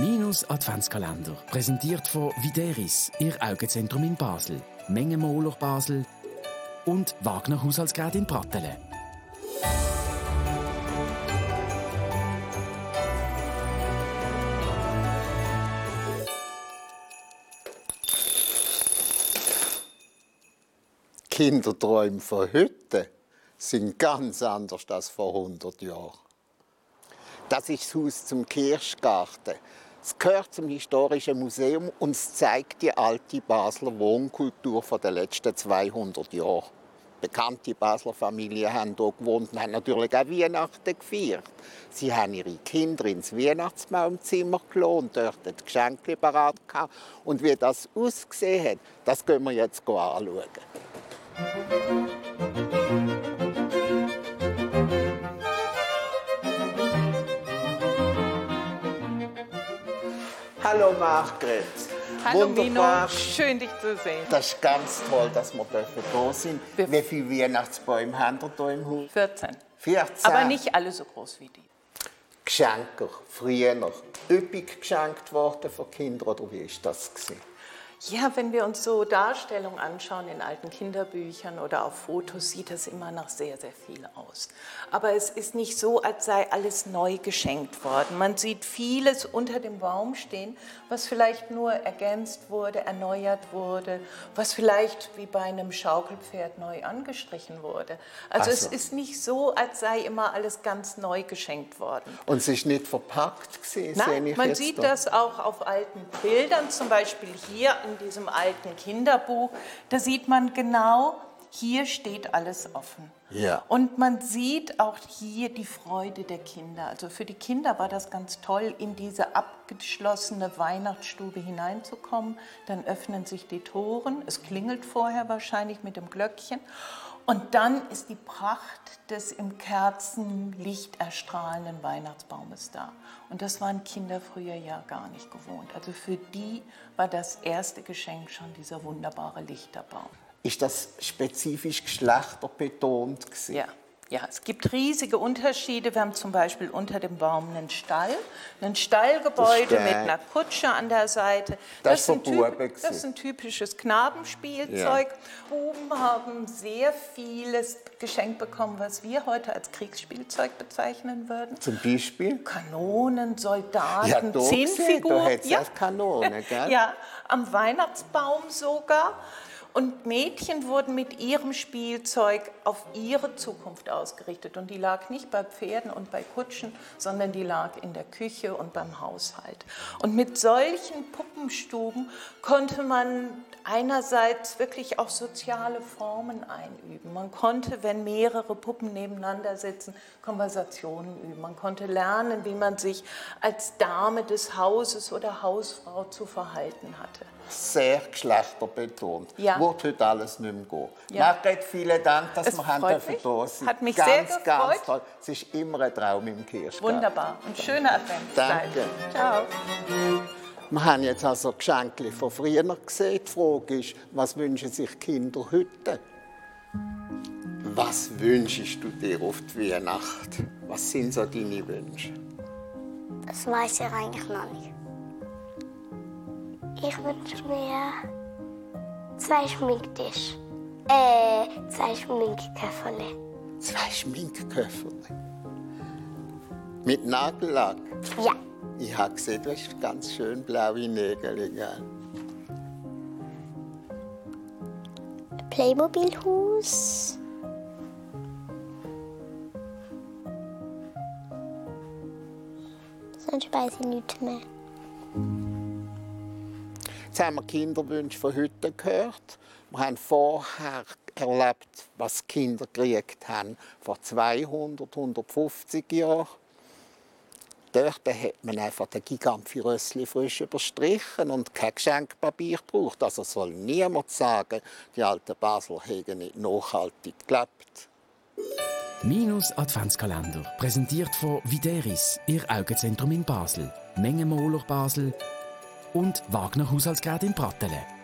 Minus Adventskalender, präsentiert von Videris, Ihr Augenzentrum in Basel, Mengenmoler Basel und Wagner Haushaltsgerät in Prattelen. Kinderträume von heute sind ganz anders als vor 100 Jahren. Das ist das Haus zum Kirschgarten. Es gehört zum Historischen Museum und es zeigt die alte Basler Wohnkultur der letzten 200 Jahre. Bekannte Basler Familien haben hier gewohnt und haben natürlich auch Weihnachten gefeiert. Sie haben ihre Kinder ins Weihnachtsbaumzimmer gelassen und dort die Geschenke parat gehabt. Und wie das ausgesehen hat, das können wir jetzt anschauen. Hallo Margret. Hallo Wunderbar. Mino, schön dich zu sehen. Das ist ganz toll, dass wir da sind. Wie viele Weihnachtsbäume haben wir hier im Haus? 14. 14. Aber nicht alle so groß wie die. Geschenke, früher, üppig geschenkt worden von Kindern, oder wie ist das gewesen? Ja, wenn wir uns so Darstellungen anschauen in alten Kinderbüchern oder auf Fotos, sieht das immer nach sehr, sehr viel aus. Aber es ist nicht so, als sei alles neu geschenkt worden. Man sieht vieles unter dem Baum stehen, was vielleicht nur ergänzt wurde, erneuert wurde, was vielleicht wie bei einem Schaukelpferd neu angestrichen wurde. Also Ach es so. ist nicht so, als sei immer alles ganz neu geschenkt worden. Und es ist nicht verpackt sehe Nein, man sieht da. das auch auf alten Bildern, zum Beispiel hier in diesem alten Kinderbuch. Da sieht man genau, hier steht alles offen. Ja. Und man sieht auch hier die Freude der Kinder. Also für die Kinder war das ganz toll, in diese abgeschlossene Weihnachtsstube hineinzukommen. Dann öffnen sich die Toren. Es klingelt vorher wahrscheinlich mit dem Glöckchen. Und dann ist die Pracht des im Kerzenlicht erstrahlenden Weihnachtsbaumes da. Und das waren Kinder früher ja gar nicht gewohnt. Also für die war das erste Geschenk schon dieser wunderbare Lichterbaum. Ist das spezifisch geschlechterbetont gewesen? Ja. Ja, es gibt riesige Unterschiede. Wir haben zum Beispiel unter dem Baum einen Stall, ein Stallgebäude Das mit einer Kutsche an der Seite. Das ist ein das ist ein typisches Knabenspielzeug. Buben haben sehr vieles geschenkt bekommen, was wir heute als Kriegsspielzeug bezeichnen würden. Zum Beispiel? Kanonen, Soldaten, Ja, Zinnfiguren. da hat's auch Kanonen, gell? Ja, am Weihnachtsbaum sogar. Und Mädchen wurden mit ihrem Spielzeug auf ihre Zukunft ausgerichtet. Und die lag nicht bei Pferden und bei Kutschen, sondern die lag in der Küche und beim Haushalt. Und mit solchen Puppenstuben konnte man einerseits wirklich auch soziale Formen einüben. Man konnte, wenn mehrere Puppen nebeneinander sitzen, Konversationen üben. Man konnte lernen, wie man sich als Dame des Hauses oder Hausfrau zu verhalten hatte. Sehr geschlechterbetont. Ja. Wird heute alles nicht mehr gehen. Ja. Margret, vielen Dank, dass Es wir haben dürfen da sind. Hat mich ganz, sehr Ganz gefreut. toll. Es ist immer ein Traum im Kirschgarten. Wunderbar und schöne Adventszeit. Danke. Ciao. Wir haben jetzt also Geschenke von früher gesehen. Die Frage ist, was wünschen sich Kinder heute? Was wünschst du dir auf die Weihnacht? Was sind so deine Wünsche? Das weiß ich eigentlich noch nicht. Ich wünsche mir zwei Schminktisch. Äh, zwei Schminkköfferle. Zwei Schminkköffer. Mit Nagellack. Ja. Ich habe gesehen, du hast ganz schön blaue Nägel. Gell? Ein Playmobil-Hus. Sonst weiß ich nichts mehr. Jetzt haben wir Kinderwünsche von heute gehört. Wir haben vorher erlebt, was Kinder gekriegt haben vor 200, 150 Jahren. Dort hat man einfach den Gigant für Rössli frisch überstrichen und kein Geschenkpapier gebraucht. Also soll niemand sagen, die alten Basler hätten nicht nachhaltig gelebt. Minus Adventskalender, präsentiert von Videris, Ihr Augenzentrum in Basel, Mengenmoler Basel und Wagner Haushaltsgerät in Prattelen.